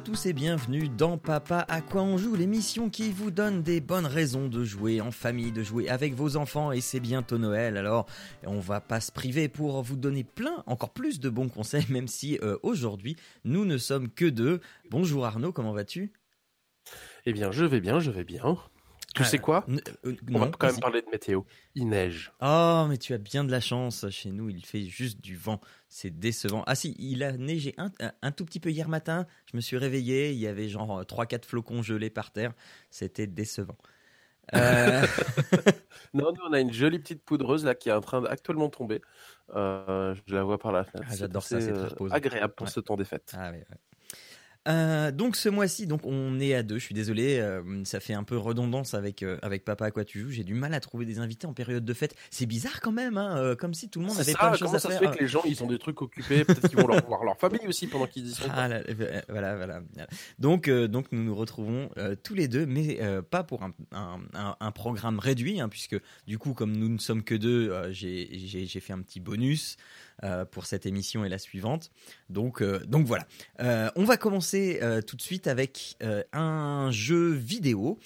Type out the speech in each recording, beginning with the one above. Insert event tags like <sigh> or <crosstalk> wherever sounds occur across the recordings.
Tous et bienvenue dans Papa à quoi on joue, l'émission qui vous donne des bonnes raisons de jouer en famille, de jouer avec vos enfants et c'est bientôt Noël alors on va pas se priver pour vous donner plein, encore plus de bons conseils même si euh, aujourd'hui nous ne sommes que deux. Bonjour Arnaud, comment vas-tu? Eh bien je vais bien, je vais bien. Tu sais quoi N- euh, On va quand même parler de météo. Il neige. Oh, mais tu as bien de la chance. Chez nous, il fait juste du vent. C'est décevant. Ah si, il a neigé un, tout petit peu hier matin. Je me suis réveillé. Il y avait genre 3-4 flocons gelés par terre. C'était décevant. Euh, <laughs> Non, nous on a une jolie petite poudreuse là qui est en train d'actuellement tomber. Euh, je la vois par la fenêtre. Ah, j'adore ça, c'est très euh, agréable pour Ouais. ce temps des fêtes. ah, ouais, ouais. Euh, donc ce mois-ci, donc on est à deux. Je suis désolé, euh, ça fait un peu redondance avec euh, avec papa à quoi tu joues. J'ai du mal à trouver des invités en période de fête. C'est bizarre quand même, hein, comme si tout le monde avait ça, plein de choses à ça se faire. fait que les gens ils ont des trucs occupés Peut-être qu'ils vont leur voir leur famille aussi pendant qu'ils y sont. Ah, là, euh, voilà, voilà. Donc, donc nous nous retrouvons tous les deux, mais pas pour un, un, un- un programme réduit, hein, puisque du coup, comme nous ne sommes que deux, j'ai fait un petit bonus euh, pour cette émission et la suivante. Donc, euh, donc voilà. Euh, on va commencer tout de suite avec un jeu vidéo.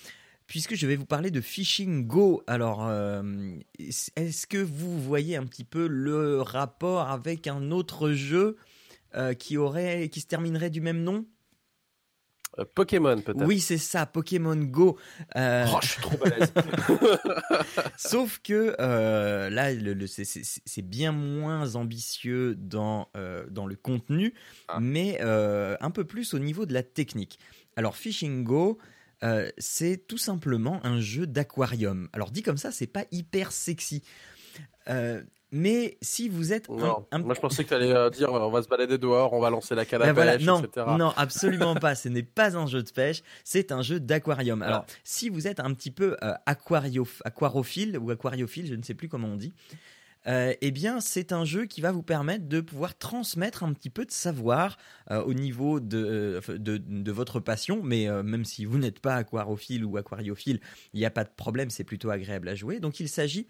Puisque je vais vous parler de Fishing Go, alors est-ce que vous voyez un petit peu le rapport avec un autre jeu qui aurait, qui se terminerait du même nom? Euh, Pokémon peut-être. Oui, c'est ça, Pokémon Go. Euh, Oh, je suis trop balèze. <laughs> Sauf que euh, là, le, le- c'est- bien moins ambitieux dans, euh, dans le contenu, Ah. mais un peu plus au niveau de la technique. Alors, Fishing Go, euh, c'est tout simplement un jeu d'aquarium. Alors, dit comme ça, c'est pas hyper sexy. Euh, mais si vous êtes un- non, un, moi je pensais que tu allais dire euh, on va se balader dehors, on va lancer la canne à Ben voilà, pêche, non, etc. non, <laughs> absolument pas. Ce n'est pas un jeu de pêche, c'est un jeu d'aquarium. Ah. Alors, si vous êtes un petit peu euh, aquario- aquarophile ou aquariophile, je ne sais plus comment on dit, euh, eh bien, c'est un jeu qui va vous permettre de pouvoir transmettre un petit peu de savoir euh, au niveau de, euh, de, votre passion. Mais même si vous n'êtes pas aquarophile ou aquariophile, il n'y a pas de problème, c'est plutôt agréable à jouer. Donc, il s'agit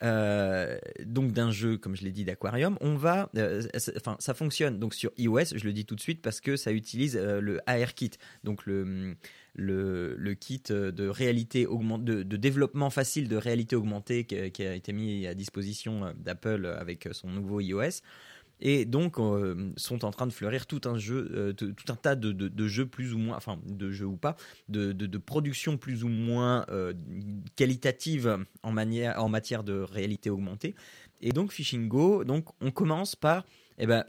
donc d'un jeu, comme je l'ai dit, d'aquarium. On va, ça fonctionne donc sur iOS. Je le dis tout de suite parce que ça utilise le ARKit, donc le le, kit de réalité augmentée, de, développement facile de réalité augmentée qui, a été mis à disposition euh, d'Apple avec son nouveau iOS. Et donc euh, sont en train de fleurir tout un jeu, euh, tout un tas de, jeux plus ou moins, enfin de jeux ou pas, de, de, productions plus ou moins euh, qualitatives en, manière, en matière de réalité augmentée. Et donc Fishing Go, donc on commence par, eh ben,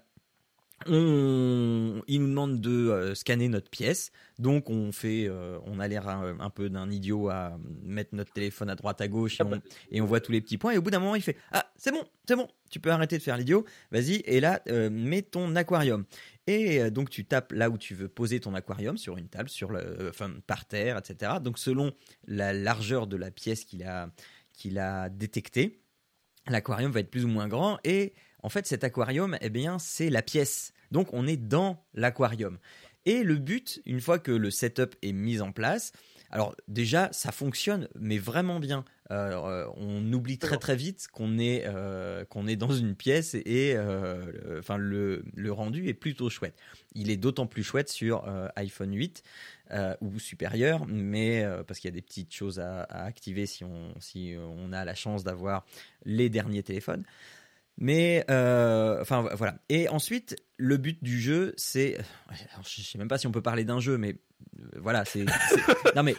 on, il nous demande de euh, scanner notre pièce, donc on fait, euh, on a l'air un, un peu d'un idiot à mettre notre téléphone à droite à gauche et on, et on voit tous les petits points. Et au bout d'un moment, il fait ah c'est bon, c'est bon, tu peux arrêter de faire l'idiot, vas-y. Et là, euh, mets ton aquarium. Et donc tu tapes là où tu veux poser ton aquarium sur une table, sur le, enfin par terre, etc. Donc selon la largeur de la pièce qu'il a, qu'il a détectée, l'aquarium va être plus ou moins grand. Et en fait, cet aquarium, eh bien, c'est la pièce. Donc on est dans l'aquarium. Et le but, une fois que le setup est mis en place, alors déjà, ça fonctionne, mais vraiment bien. Euh, on oublie très très vite qu'on est, euh, qu'on est dans une pièce et euh, le- enfin, le, le rendu est plutôt chouette. Il est d'autant plus chouette sur iPhone 8 euh, ou supérieur, mais parce qu'il y a des petites choses à, à activer si on, si on a la chance d'avoir les derniers téléphones. Mais euh, enfin vo- voilà. Et ensuite, le but du jeu, c'est, alors, je sais même pas si on peut parler d'un jeu, mais euh, voilà, c'est, <laughs> non mais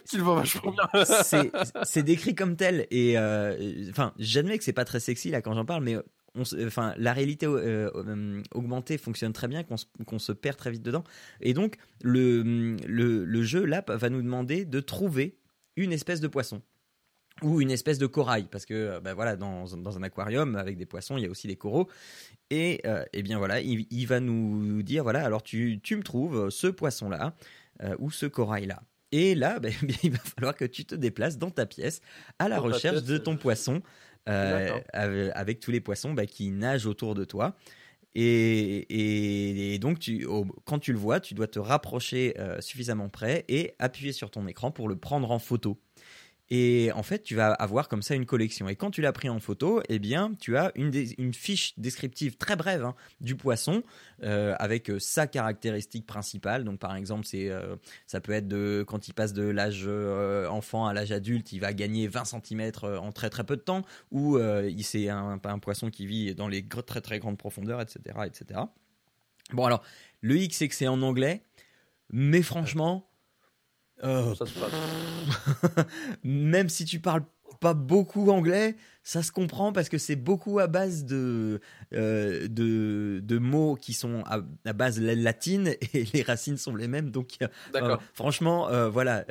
c'est décrit comme tel. Et euh, enfin j'admets que c'est pas très sexy là quand j'en parle mais on se- enfin la réalité euh, euh, augmentée fonctionne très bien qu'on se, se perd très vite dedans. Et donc le, le le jeu là va nous demander de trouver une espèce de poisson ou une espèce de corail parce que euh, bah voilà dans, dans un aquarium avec des poissons il y a aussi des coraux et euh, eh bien voilà il, il va nous dire voilà alors tu, tu me trouves ce poisson là ou ce corail là Et là, <laughs> ben, il va falloir que tu te déplaces dans ta pièce à la recherche de ton poisson, avec tous les poissons bah, qui nagent autour de toi. Et, donc, tu, quand tu le vois, tu dois te rapprocher suffisamment près et appuyer sur ton écran pour le prendre en photo. Et en fait, tu vas avoir comme ça une collection. Et quand tu l'as pris en photo, eh bien, tu as une, fiche descriptive très brève hein, du poisson euh, avec euh, sa caractéristique principale. Donc, par exemple, c'est, euh, ça peut être de quand il passe de l'âge enfant à l'âge adulte, il va gagner 20 cm en très très peu de temps, ou c'est un, un, poisson qui vit dans les très très grandes profondeurs, etc., etc. Bon, alors, le X, c'est que c'est en anglais, mais franchement euh, <laughs> même si tu parles pas beaucoup anglais, ça se comprend parce que c'est beaucoup à base de, euh, de, de, mots qui sont à, base latine <laughs> et les racines sont les mêmes. Donc, euh, franchement, voilà,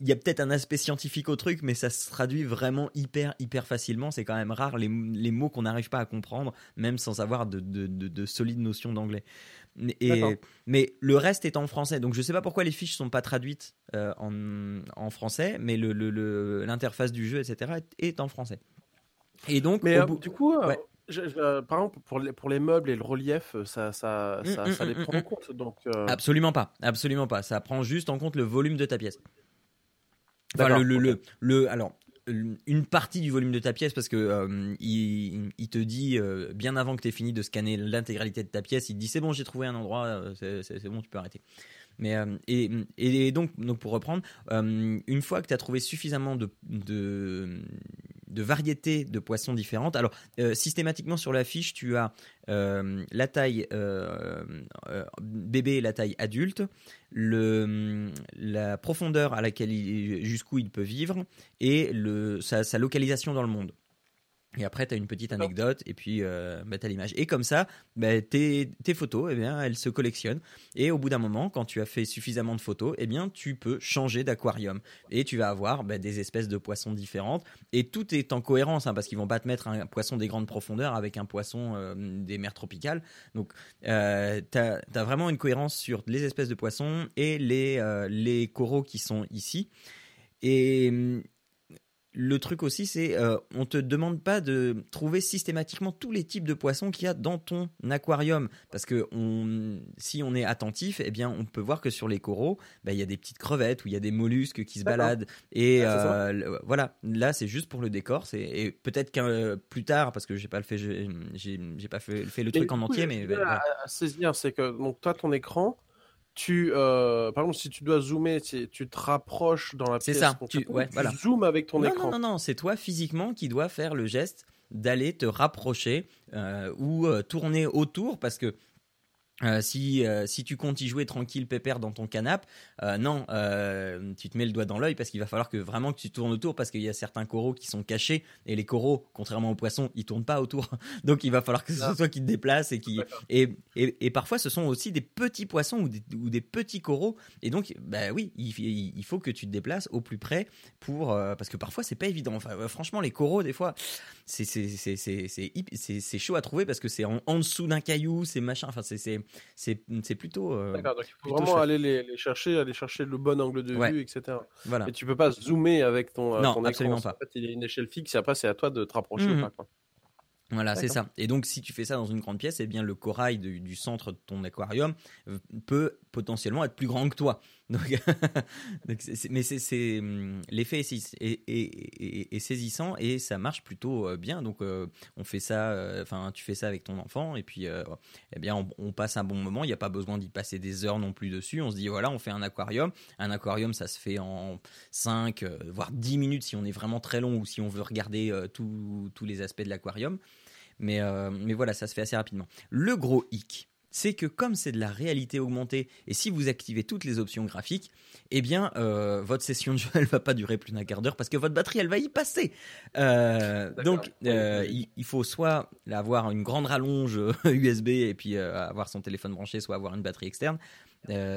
il y a peut-être un aspect scientifique au truc, mais ça se traduit vraiment hyper, hyper facilement. C'est quand même rare les, les mots qu'on n'arrive pas à comprendre, même sans avoir de, de, de solides notions d'anglais. Et, mais le reste est en français. Donc je ne sais pas pourquoi les fiches sont pas traduites euh, en, en, français, mais l'interface le, le, du jeu, etc., est, en français. Et donc, mais, euh, du coup, euh, par exemple, pour les, pour les meubles et le relief, ça, ça, mmh, ça, mmh, ça les mmh, prend en compte. Donc, Absolument pas, absolument pas. Ça prend juste en compte le volume de ta pièce. Enfin, le, le, le, alors, une partie du volume de ta pièce parce que euh, il, te dit euh, bien avant que tu aies fini de scanner l'intégralité de ta pièce, il te dit c'est bon, j'ai trouvé un endroit, euh, c'est bon, tu peux arrêter. Mais et, et, donc, donc pour reprendre, une fois que tu as trouvé suffisamment de, de de variétés de poissons différentes. Alors, euh, systématiquement sur la fiche, tu as euh, la taille euh, bébé et la taille adulte, la profondeur à laquelle jusqu'où il peut vivre et sa, localisation dans le monde. Et après, tu as une petite anecdote et puis euh, bah, tu as l'image. Et comme ça, bah, tes, tes, photos, eh bien, elles se collectionnent. Et au bout d'un moment, quand tu as fait suffisamment de photos, eh bien, tu peux changer d'aquarium. Et tu vas avoir bah, des espèces de poissons différentes. Et tout est en cohérence, hein, parce qu'ils vont pas te mettre un poisson des grandes profondeurs avec un poisson euh, des mers tropicales. Donc, euh, tu as, as, vraiment une cohérence sur les espèces de poissons et les, euh, les coraux qui sont ici. Et le truc aussi, c'est euh, on te demande pas de trouver systématiquement tous les types de poissons qu'il y a dans ton aquarium, parce que on, si on est attentif, eh bien, on peut voir que sur les coraux, bah, il y a des petites crevettes ou il y a des mollusques qui se baladent. Et euh, voilà, là, c'est juste pour le décor. C'est et peut-être qu'un plus tard, parce que j'ai pas le fait, j'ai pas fait, le truc en entier, mais à, saisir, c'est que donc toi, ton écran tu, euh, par exemple, si tu dois zoomer, tu, tu te rapproches dans la pièce. C'est ça. Tu, ouais, tu zoomes avec ton écran. Non, non, non, c'est toi physiquement qui dois faire le geste d'aller te rapprocher euh, ou euh, tourner autour parce que euh, si, euh, si tu comptes y jouer tranquille pépère dans ton canapé, euh, non, tu te mets le doigt dans l'œil parce qu'il va falloir que vraiment que tu tournes autour parce qu'il y a certains coraux qui sont cachés et les coraux, contrairement aux poissons, ils tournent pas autour. <laughs> Donc il va falloir que ce soit toi qui te déplace et qui et, et, et, parfois ce sont aussi des petits poissons ou des, ou des petits coraux et donc bah oui, il, il, faut que tu te déplaces au plus près pour parce que parfois c'est pas évident. Enfin franchement les coraux des fois c'est c'est c'est c'est c'est chaud à trouver parce que c'est en, en, dessous d'un caillou, c'est machin. Enfin c'est c'est plutôt. Euh, D'accord, donc il faut vraiment aller les, chercher, aller chercher le bon angle de vue, etc. Voilà. Et tu peux pas zoomer avec ton, euh, non, absolument pas. En fait, il y a une échelle fixe et après c'est à toi de te rapprocher ou mmh. pas. Voilà, c'est ça. Et donc, si tu fais ça dans une grande pièce, eh bien, le corail du centre de ton aquarium peut potentiellement être plus grand que toi. Donc, <laughs> mais c'est hum, l'effet est, saisissant et ça marche plutôt euh, bien. Donc, euh, on fait ça. Enfin, tu fais ça avec ton enfant et puis, eh bien, on, passe un bon moment. Il n'y a pas besoin d'y passer des heures non plus dessus. On se dit voilà, on fait un aquarium. Un aquarium, ça se fait en 5 voire 10 minutes si on est vraiment très long ou si on veut regarder tous les aspects de l'aquarium. Euh, mais voilà, ça se fait assez rapidement. Le gros hic, c'est que comme c'est de la réalité augmentée, et si vous activez toutes les options graphiques, eh bien, euh, votre session de jeu, <laughs> elle va pas durer plus d'un quart d'heure parce que votre batterie, elle va y passer. Euh, donc, il, faut soit avoir une grande rallonge <laughs> USB et puis avoir son téléphone branché, soit avoir une batterie externe.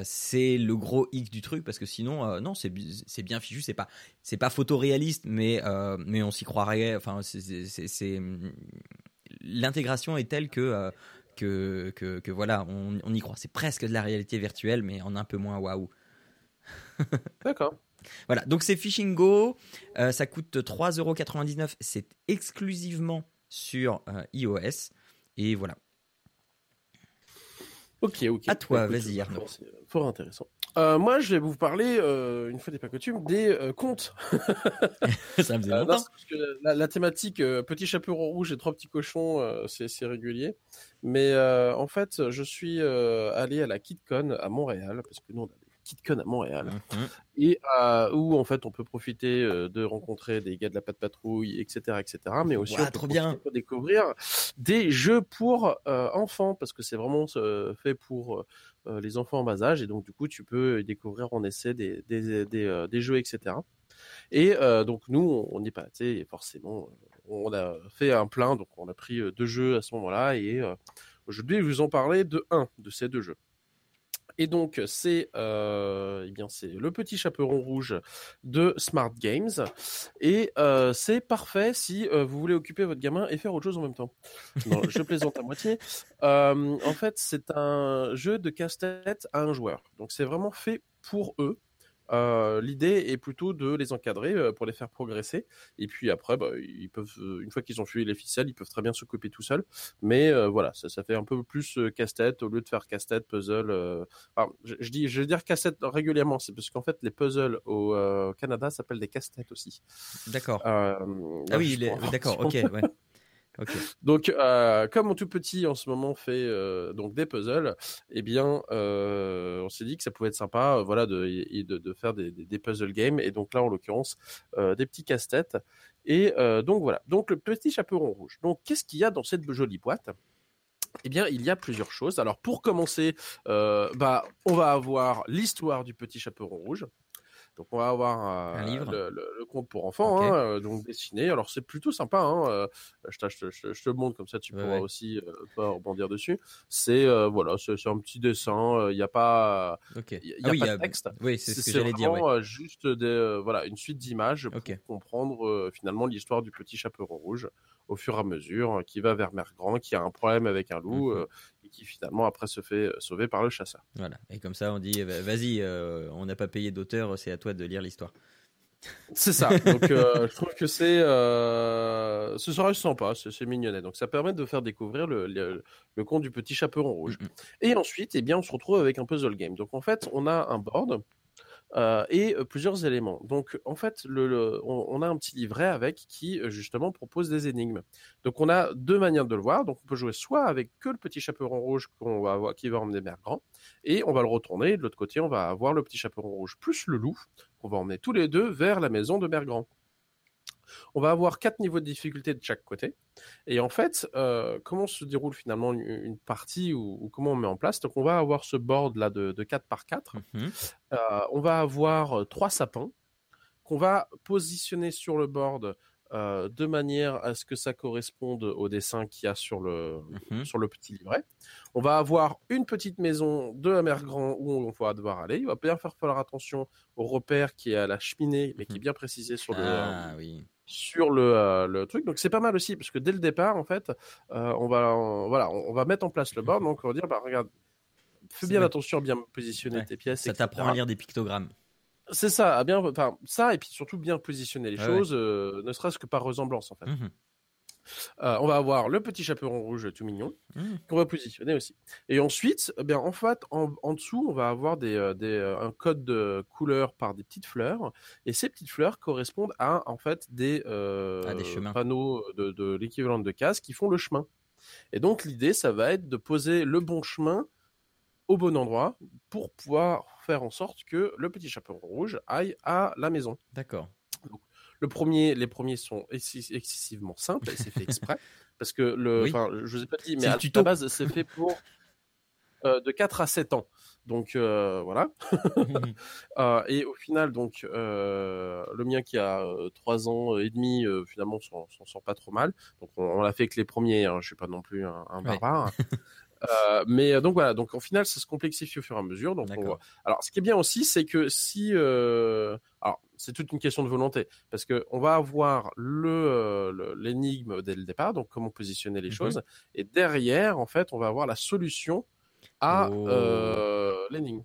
c'est le gros hic du truc parce que sinon, non, c'est bien fichu, c'est pas c'est pas photoréaliste, mais mais on s'y croirait. Enfin, c'est l'intégration est telle que, euh, que, que, voilà, on, y croit. C'est presque de la réalité virtuelle, mais en un peu moins waouh. <laughs> D'accord. Voilà, donc c'est Fishing Go, ça coûte 3,99€, c'est exclusivement sur iOS, et voilà. Ok, ok. À toi, vas-y Arnaud. Fort intéressant. Euh, moi, je vais vous parler, euh, une fois des pas coutumes, des euh, contes. <laughs> <laughs> ça me faisait longtemps. la, thématique petit chaperon rouge et trois petits cochons, c'est régulier. Mais en fait, je suis allé à la KidCon à Montréal, parce que nous, on a KidCon à Montréal, mmh et où en fait on peut profiter de rencontrer des gars de la patte patrouille, etc., etc. Mais aussi on trop bien. découvrir des jeux pour enfants parce que c'est vraiment fait pour les enfants en bas âge et donc du coup tu peux découvrir en essai des des, des, des jeux, etc. Et donc nous on n'y pas, et forcément on a fait un plein, donc on a pris deux jeux à ce moment-là et aujourd'hui je vais vous en parler de un de ces deux jeux. Et donc c'est euh, eh c'est le petit chaperon rouge de Smart Games et euh, c'est parfait si euh, vous voulez occuper votre gamin et faire autre chose en même temps. Je plaisante à moitié. <laughs> en fait c'est un jeu de casse-tête à un joueur. Donc c'est vraiment fait pour eux. Euh, l'idée est plutôt de les encadrer euh, pour les faire progresser. Et puis après, bah, ils peuvent, euh, une fois qu'ils ont fui les ficelles, ils peuvent très bien s'occuper tout seuls. Mais voilà, ça, ça, fait un peu plus casse-tête au lieu de faire casse-tête, puzzle. je, dis, je vais dire casse-tête régulièrement, c'est parce qu'en fait, les puzzles au Canada s'appellent des casse-têtes aussi. D'accord. ah oui, d'accord, ok, ouais. Donc, euh, comme mon tout petit en ce moment fait euh, donc des puzzles, eh bien, euh, on s'est dit que ça pouvait être sympa, voilà, de, de, faire des, des, puzzle games. Et donc là, en l'occurrence, des petits casse-têtes. Et donc voilà. Donc le petit chaperon rouge. Donc, qu'est-ce qu'il y a dans cette jolie boîte? Eh bien, il y a plusieurs choses. Alors, pour commencer, bah, on va avoir l'histoire du petit chaperon rouge. Donc on va avoir un livre. Le, conte pour enfants, hein, euh, donc dessiné. Alors c'est plutôt sympa. Hein, euh, je, te le montre comme ça, tu pourras aussi euh, rebondir dessus. C'est voilà, c'est un petit dessin. Il n'y a pas, il y a, pas de texte. Oui, c'est ce que j'allais dire. Juste des, voilà, une suite d'images pour comprendre finalement l'histoire du petit chaperon rouge au fur et à mesure, qui va vers Mergrand, qui a un problème avec un loup, et qui finalement après se fait sauver par le chasseur. Voilà, et comme ça on dit, vas-y, on n'a pas payé d'auteur, c'est à toi de lire l'histoire. C'est ça. <laughs> Donc, je trouve que c'est, ce sera sympa, c'est mignonnet. Donc, ça permet de faire découvrir le, le, conte du petit chaperon rouge. Et ensuite, eh bien, on se retrouve avec un puzzle game. Donc, en fait, on a un board euh, et plusieurs éléments. Donc, en fait, on, a un petit livret avec qui justement propose des énigmes. Donc, on a deux manières de le voir. Donc, on peut jouer soit avec que le petit chaperon rouge qu'on va avoir, qui va emmener Bergrand, et on va le retourner. De l'autre côté, on va avoir le petit chaperon rouge plus le loup qu'on va emmener tous les deux vers la maison de Bergrand. On va avoir quatre niveaux de difficulté de chaque côté. Et en fait, euh, comment se déroule finalement une, partie ou, comment on met en place? Donc, on va avoir ce board là de, 4 par 4. Mhm. Euh, on va avoir euh, trois sapins qu'on va positionner sur le board de manière à ce que ça corresponde au dessin qu'il y a sur le, mhm. sur le petit livret. On va avoir une petite maison de la mer Grand où on va devoir aller. Il va bien faire falloir attention au repère qui est à la cheminée, mais qui est mhm. bien précisé sur le, ah, oui sur le, euh, le, truc. Donc c'est pas mal aussi parce que dès le départ, en fait, euh, on va voilà, on, va mettre en place le board. Donc on va dire, bah regarde, fais bien attention à bien positionner tes pièces. Ça t'apprend à lire des pictogrammes. C'est ça, à bien, enfin ça et puis surtout bien positionner les choses, euh, ne serait-ce que par ressemblance en fait. Mmh euh, on va avoir le petit chaperon rouge tout mignon mmh. qu'on va positionner aussi. Et ensuite, eh bien en fait, en, dessous, on va avoir des, euh, euh, un code de couleur par des petites fleurs. Et ces petites fleurs correspondent à en fait des, panneaux de, l'équivalent de cases qui font le chemin. Et donc l'idée, ça va être de poser le bon chemin au bon endroit pour pouvoir faire en sorte que le petit chaperon rouge aille à la maison. D'accord. Le premier, les premiers sont excessivement simples et c'est fait exprès. <laughs> parce que le, je vous ai pas dit, mais à la base, c'est fait pour <laughs> euh, de 4 à 7 ans. Donc euh, voilà. <laughs> euh, et au final, donc euh, le mien qui a 3 ans et demi, finalement, s'en sort pas trop mal. Donc on, l'a fait avec les premiers. Hein. Je suis pas non plus un, barbare. Euh, mais donc voilà, donc au final, ça se complexifie au fur et à mesure. Donc Alors, ce qui est bien aussi, c'est que si, euh... alors c'est toute une question de volonté, parce que on va avoir le euh, l'énigme dès le départ, donc comment positionner les mhm. choses, et derrière, en fait, on va avoir la solution à oh. euh, l'énigme.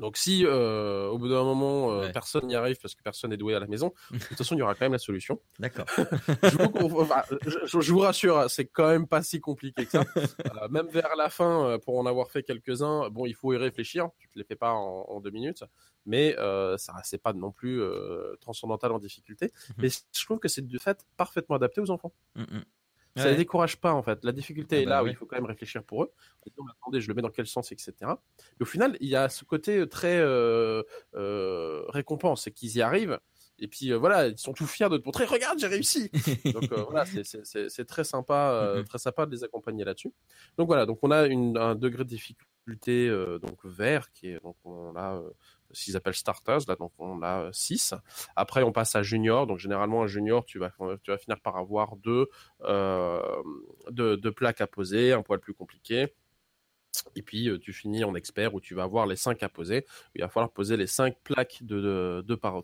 Donc si euh, au bout d'un moment euh, Ouais. personne n'y arrive parce que personne n'est doué à la maison, <laughs> de toute façon il y aura quand même la solution. D'accord. <laughs> je, vous, enfin, je- je vous rassure, hein, c'est quand même pas si compliqué que ça. <laughs> Euh, même vers la fin, pour en avoir fait quelques-uns, bon il faut y réfléchir. Tu te les fais pas en, en deux minutes, mais ça c'est pas non plus transcendantal en difficulté. Mhm. Mais je trouve que c'est de fait parfaitement adapté aux enfants. Mm, mm. Ça Ouais. les décourage pas en fait. La difficulté Ah est bah là où il faut quand même réfléchir pour eux. Donc, attendez, je le mets dans quel sens, etc. Mais au final, il y a ce côté très euh, euh, récompense, c'est qu'ils y arrivent. Et puis euh, voilà, ils sont tout fiers de te montrer, regarde, j'ai réussi. <laughs> donc euh, voilà, c'est- très sympa, euh, Mhm. très sympa de les accompagner là-dessus. Donc voilà, donc on a une, un degré de difficulté euh, donc vert qui est donc on a euh, ce qu'ils appellent starters là, donc on a 6. Après on passe à junior, donc généralement un junior tu vas vas finir par avoir deux euh, deux, deux plaques à poser, un poil plus compliqué. Et puis euh, tu finis en expert où tu vas avoir les 5 à poser. Il va falloir poser les 5 plaques de, de, de par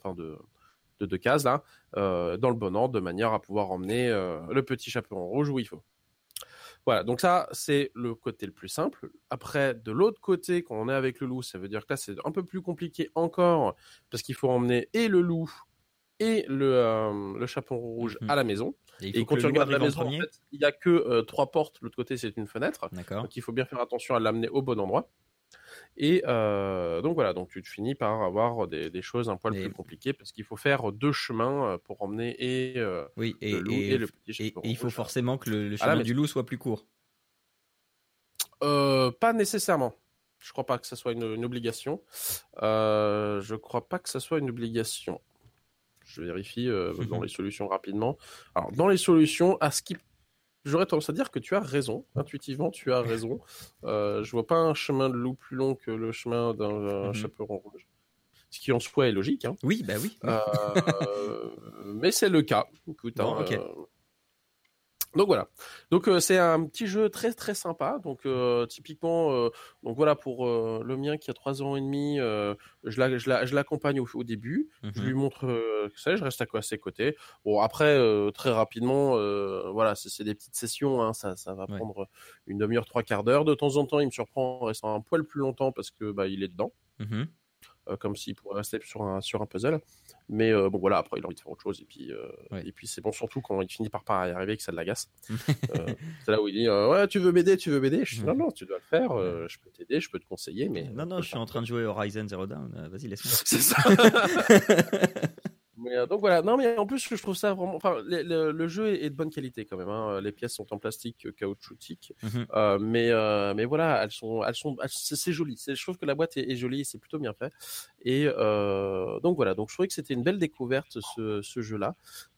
cases là euh, dans le bon ordre de manière à pouvoir emmener euh, le petit chaperon rouge où il faut. Voilà, donc ça c'est le côté le plus simple. Après, de l'autre côté, quand on est avec le loup, ça veut dire que là c'est un peu plus compliqué encore parce qu'il faut emmener et le loup et le, euh, le chaperon rouge Mhm. à la maison. Et quand tu regardes la maison, en fait, il y a que euh, trois portes. L'autre côté, c'est une fenêtre. D'accord. Donc il faut bien faire attention à l'amener au bon endroit. Et euh, donc voilà, donc tu te finis par avoir des, des choses un poil plus compliquées parce qu'il faut faire deux chemins euh, pour emmener et euh, Oui, et, le loup et- et, le petit et- et il faut forcément que le, chemin du loup soit plus court. Euh, pas nécessairement. Je crois pas que ça soit une, une obligation. Je crois pas que ça soit une obligation. Je vérifie dans <laughs> les solutions rapidement. Alors, dans les solutions, à ce qui J'aurais tendance à dire que tu as raison, intuitivement tu as raison. Euh, je vois pas un chemin de loup plus long que le chemin d'un Mhm. chaperon rouge. Ce qui en soi est logique, hein. Oui, bah oui. Euh, <laughs> mais c'est le cas. Écoute, Bon, hein, euh, Donc voilà. Donc euh, c'est un petit jeu très très sympa. Donc euh, typiquement, euh, donc voilà pour le mien qui a trois ans et demi, je la- je la- je l'accompagne au, au début. Je Mhm. lui montre que ça, je reste à, quoi, à ses côtés. Bon après très rapidement, voilà, c'est des petites sessions. Hein, ça ça va Ouais. prendre une demi-heure, trois quarts d'heure. De temps en temps, il me surprend en restant un poil plus longtemps parce que bah il est dedans Mhm. Comme s'il pourrait rester sur un, sur un puzzle. Mais euh, bon, voilà, après, il a envie de faire autre chose. Et puis, euh, Ouais. et puis c'est bon, surtout quand il finit par pas y arriver, que ça l'agace. <laughs> Euh, c'est là où il dit euh, Ouais, tu veux m'aider, tu veux m'aider? Je dis Non, non, tu dois le faire. euh, je peux t'aider, je peux te conseiller. Mais non, non, je suis en train de jouer Horizon Zero Dawn. euh, Vas-y, laisse-moi. <laughs> C'est ça. <laughs> Mais, euh, donc voilà, non mais en plus je trouve ça vraiment, enfin le, le- le jeu est, est de bonne qualité quand même. hein. Les pièces sont en plastique euh, caoutchoutique, Mhm. Euh, mais euh, mais voilà, elles sont, elles sont, c'est joli. Je trouve que la boîte est, est jolie, c'est plutôt bien fait. Et donc voilà, donc je trouvais que c'était une belle découverte ce, ce jeu-là.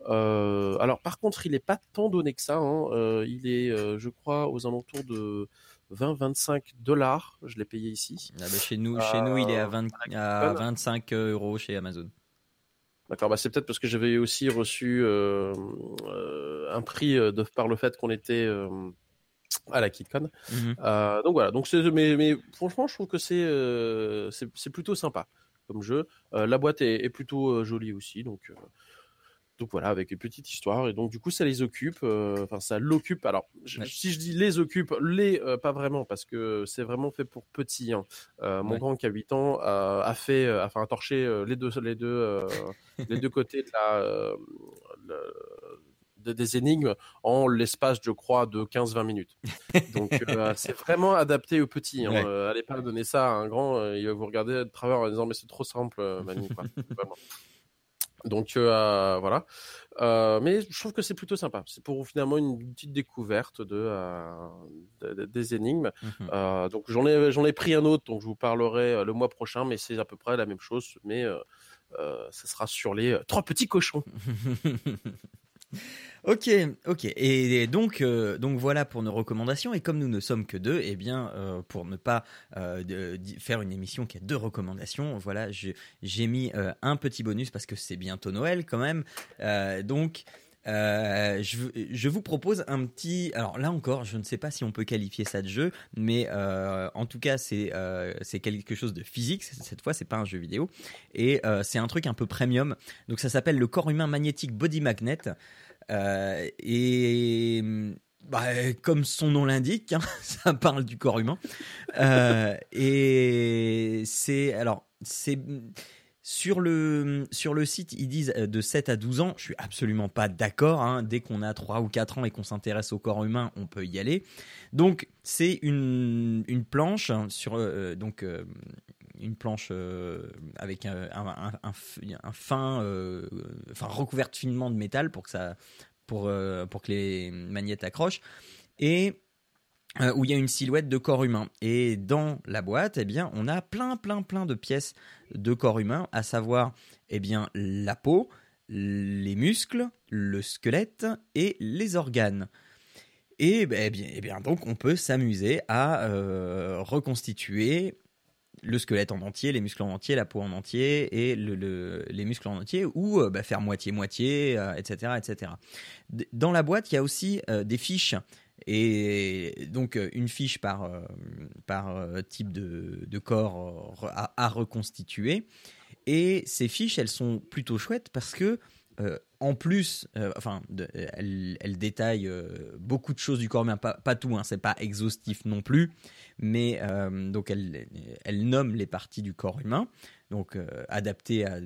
Alors par contre, il est pas tant donné que ça. hein. Il est, je crois, aux alentours de 20-25 dollars. Je l'ai payé ici. Ah bah, chez nous, chez nous, il est à, Euh, 20 avec à Amazon. 25 euros chez Amazon. D'accord, bah c'est peut-être parce que j'avais aussi reçu euh, euh, un prix euh, de par le fait qu'on était euh, à la KidCon. Euh, donc voilà, donc mais, mais franchement, je trouve que c'est plutôt sympa comme jeu. La boîte est, est plutôt jolie aussi, donc donc voilà, avec une petite histoire et donc du coup ça les occupe, euh, enfin ça l'occupe. Alors je- Ouais. si je dis les occupe, les euh, pas vraiment parce que c'est vraiment fait pour petits. hein. Euh, mon Ouais. grand qui a 8 ans a fait, enfin a torché les deux les deux <laughs> les deux côtés de la le- de- des énigmes en l'espace, je crois, de 15-20 minutes. Donc, euh, <laughs> c'est vraiment adapté aux petits. Hein. Ouais. Euh, allez pas donner ça à un grand, euh, il va vous regarder de travers en disant mais c'est trop simple, Manu. quoi. Donc euh, voilà. Euh, mais je trouve que c'est plutôt sympa. C'est pour finalement une petite découverte de, euh, de- de- des énigmes. Mhm. Euh, donc j'en ai j'en ai pris un autre dont je vous parlerai euh, le mois prochain, mais c'est à peu près la même chose, mais euh, euh, ça sera sur les euh, trois petits cochons. <laughs> ok, ok. Et donc, euh, donc voilà pour nos recommandations. Et comme nous ne sommes que deux, eh bien, euh, pour ne pas euh, faire une émission qui a deux recommandations, voilà, j'ai mis un petit bonus parce que c'est bientôt Noël quand même. Donc. Euh, je, vous propose un petit. Alors là encore, je ne sais pas si on peut qualifier ça de jeu, mais euh, en tout cas, c'est euh, c'est quelque chose de physique. Cette fois, c'est pas un jeu vidéo, et c'est un truc un peu premium. Donc ça s'appelle le corps humain magnétique Body Magnet. Et bah, comme son nom l'indique, hein, <laughs> ça parle du corps humain. Et c'est alors c'est sur le, sur le site, ils disent euh, de 7 à 12 ans. Je suis absolument pas d'accord. Hein. Dès qu'on a 3 ou 4 ans et qu'on s'intéresse au corps humain, on peut y aller. Donc, c'est une, une planche hein, sur euh, donc euh, une planche avec un, fin, enfin recouverte finement de métal pour que ça, pour pour que les magnettes accrochent et où il y a une silhouette de corps humain. Et dans la boîte, eh bien, on a plein, plein, plein de pièces de corps humain, à savoir, eh bien, la peau, les muscles, le squelette et les organes. Et ben, eh bien, eh bien, donc, on peut s'amuser à euh, reconstituer le squelette en entier, les muscles en entier, la peau en entier et le, les muscles en entier, ou euh, bah, faire moitié-moitié, etc., etc. Dans la boîte, il y a aussi des fiches et donc euh, une fiche par, euh, euh, type de, corps à, reconstituer. Et ces fiches, elles sont plutôt chouettes parce que en plus, enfin, elles, elles, détaillent beaucoup de choses du corps humain, pas, tout, hein, c'est pas exhaustif non plus, mais donc elles, elles, nomment les parties du corps humain, donc adaptées à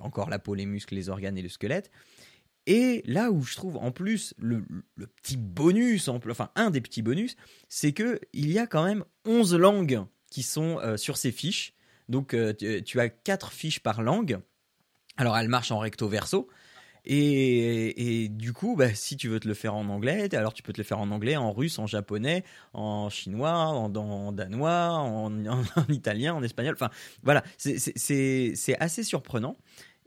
encore la peau, les muscles, les organes et le squelette. Et là où je trouve en plus le, petit bonus, enfin un des petits bonus, c'est que il y a quand même 11 langues qui sont euh, sur ces fiches. Donc euh, tu, as 4 fiches par langue. Alors elles marchent en recto verso. Et, du coup, bah, si tu veux te le faire en anglais, alors tu peux te le faire en anglais, en russe, en japonais, en chinois, en, danois, en, <laughs> en, italien, en espagnol. Enfin, voilà, c'est assez surprenant.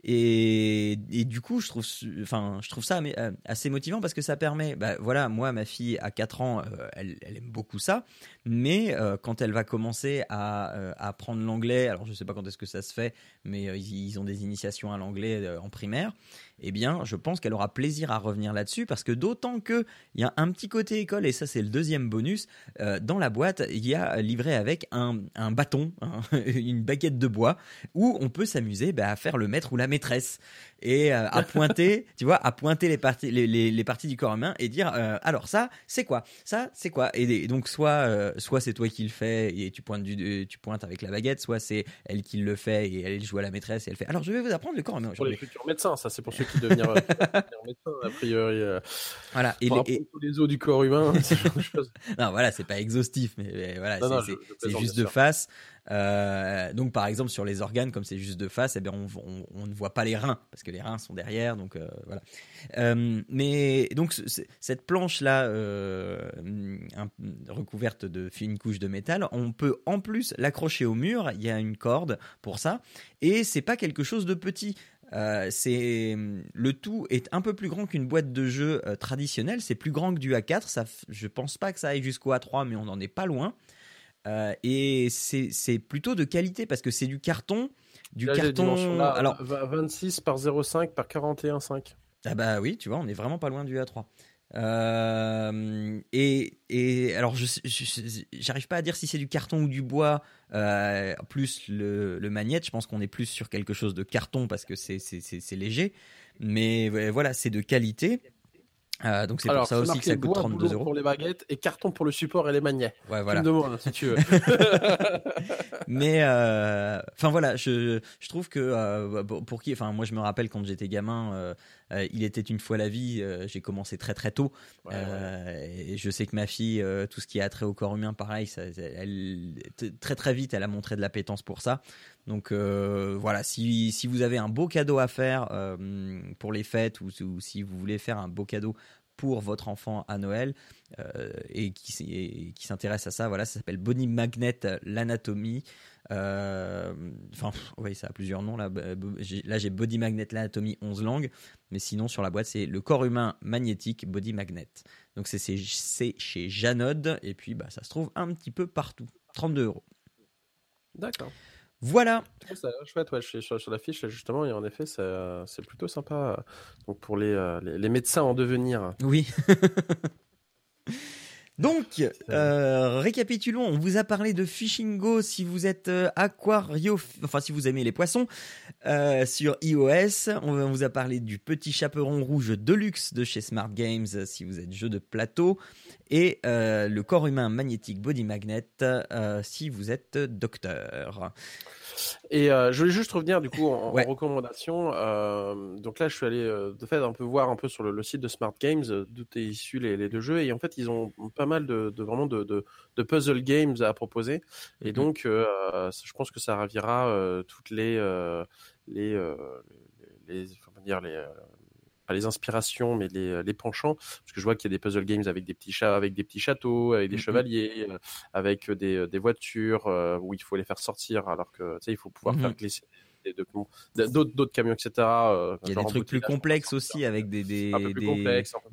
Et, du coup, je trouve, enfin, je trouve ça euh, assez motivant parce que ça permet, bah, voilà, moi, ma fille à 4 ans, euh, elle, aime beaucoup ça, mais euh, quand elle va commencer à, apprendre l'anglais, alors je sais pas quand est-ce que ça se fait, mais ils, ont des initiations à l'anglais en primaire, eh bien, je pense qu'elle aura plaisir à revenir là-dessus parce que d'autant que il y a un petit côté école et ça c'est le deuxième bonus. Euh, dans la boîte, il y a livré avec un, un bâton, <laughs> hein, une baguette de bois où on peut s'amuser bah, à faire le maître ou la maîtresse et euh, à <laughs> pointer, tu vois, à pointer les parties, les, les, parties du corps humain et dire euh, alors ça c'est quoi, ça c'est quoi? Et, donc soit soit c'est toi qui le fais et tu pointes du, tu pointes avec la baguette, soit c'est elle qui le fait et elle joue à la maîtresse et elle fait alors je vais vous apprendre le corps humain. Pour les futurs médecins, ça c'est pour ceux qui devenir médecins a priori. voilà et les, les, os du corps humain. <laughs> non voilà c'est pas exhaustif mais, voilà c'est juste de face. Euh, donc par exemple sur les organes, comme c'est juste de face, eh bien on, on, ne voit pas les reins parce que les reins sont derrière. Donc euh, voilà. Euh, mais donc cette planche là, recouverte de fine couche de métal, on peut en plus l'accrocher au mur. Il y a une corde pour ça et c'est pas quelque chose de petit. C'est le tout est un peu plus grand qu'une boîte de jeu traditionnelle. C'est plus grand que du A4. Ça, je pense pas que ça aille jusqu'au A3, mais on n'en est pas loin. Euh, et c'est plutôt de qualité parce que c'est du carton. Du carton. alors 26 par 0,5 par 41,5. Ah bah oui, tu vois, on est vraiment pas loin du A3. Euh, et, et, alors, je j'arrive pas à dire si c'est du carton ou du bois, euh, plus le, le magnète. Je pense qu'on est plus sur quelque chose de carton parce que c'est léger. Mais voilà, c'est de qualité. Euh, donc c'est pour ça aussi que ça coûte 32 euros. Pour les baguettes et carton pour le support et les magnets. Ouais, voilà. Demande, si tu veux. <laughs> Mais euh, enfin voilà, je, je trouve que euh, pour qui, enfin moi je me rappelle quand j'étais gamin, il était une fois la vie. J'ai commencé très très tôt et je sais que ma fille, tout ce qui a trait au corps humain, pareil, ça, elle très très vite, elle a montré de l'appétence pour ça. Donc voilà, si, si vous avez un beau cadeau à faire pour les fêtes ou, ou, si vous voulez faire un beau cadeau pour votre enfant à Noël euh, et qui, qui s'intéresse à ça. Voilà, ça s'appelle Body Magnet l'anatomie. Euh, enfin, oui, ça a plusieurs noms là. Là, j'ai Body Magnet l'anatomie 11 langues, mais sinon sur la boîte c'est le corps humain magnétique Body Magnet. Donc c'est chez Janod et puis bah ça se trouve un petit peu partout. 32 euros. D'accord. Voilà. C'est chouette, ouais, sur, sur, la fiche, justement, et en effet, c'est plutôt sympa donc pour les, euh, les, les, médecins en devenir. Oui. <laughs> Donc, euh, récapitulons. On vous a parlé de Fishing Go si vous êtes euh, aquario, enfin si vous aimez les poissons, euh, sur iOS. On vous a parlé du Petit Chaperon Rouge Deluxe de chez Smart Games si vous êtes jeu de plateau, et le corps humain magnétique Body Magnet si vous êtes docteur. Et euh, je voulais juste revenir du coup en, recommandation. Euh, donc là, je suis allé euh, de fait un peu voir un peu sur le, site de Smart Games d'où est issu les, les, deux jeux et en fait ils ont pas mal de, vraiment de, de, puzzle games à proposer. Et mhm. donc je pense que ça ravira toutes les les, les, dire les les inspirations, mais les, euh, les, penchants, parce que je vois qu'il y a des puzzle games avec des petits chats, avec des petits châteaux, avec des mmh chevaliers, euh, avec des, euh, des voitures où il faut les faire sortir, alors que tu sais, il faut pouvoir faire glisser d'autres camions, etc. Euh, il y a des trucs plus complexes aussi avec des, des,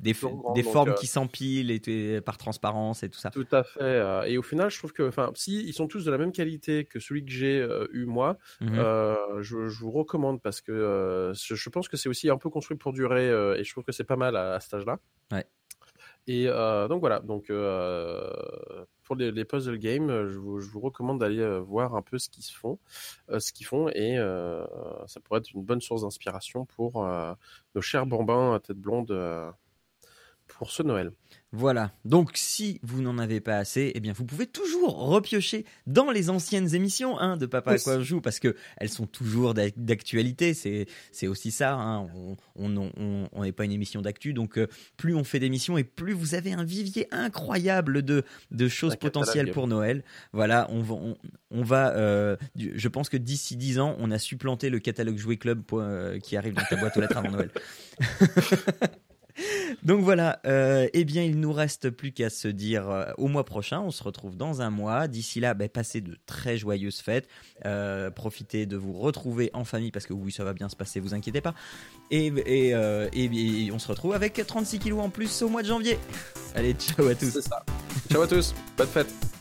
des, formes qui euh, s'empilent et par transparence et tout ça. Tout à fait. Euh, et au final, je trouve que, enfin, si ils sont tous de la même qualité que celui que j'ai eu moi, mmh je, vous recommande parce que je, pense que c'est aussi un peu construit pour durer et je trouve que c'est pas mal à, à cet âge-là. Ouais. Et donc voilà, donc pour les, puzzle games, je vous, recommande d'aller voir un peu ce qu'ils font, ce qu'ils font, et ça pourrait être une bonne source d'inspiration pour nos chers bambins à tête blonde pour ce Noël. Voilà. Donc, si vous n'en avez pas assez, eh bien, vous pouvez toujours repiocher dans les anciennes émissions hein, de Papa à quoi joue parce que elles sont toujours d'actualité. C'est c'est aussi ça. Hein. On n'est on, pas une émission d'actu, donc euh, plus on fait d'émissions et plus vous avez un vivier incroyable de de choses potentielles pour Noël. Voilà. On va on, va. Euh, je pense que d'ici 10 ans, on a supplanté le catalogue Jouet Club euh, qui arrive dans ta boîte aux lettres avant Noël. <laughs> Donc voilà, euh, eh bien il nous reste plus qu'à se dire euh, au mois prochain, on se retrouve dans un mois. D'ici là, ben, passez de très joyeuses fêtes, euh, profitez de vous retrouver en famille parce que oui, ça va bien se passer, vous inquiétez pas. Et, on se retrouve avec 36 kilos en plus au mois de janvier. Allez, ciao à tous. Ciao à tous, bonne fête.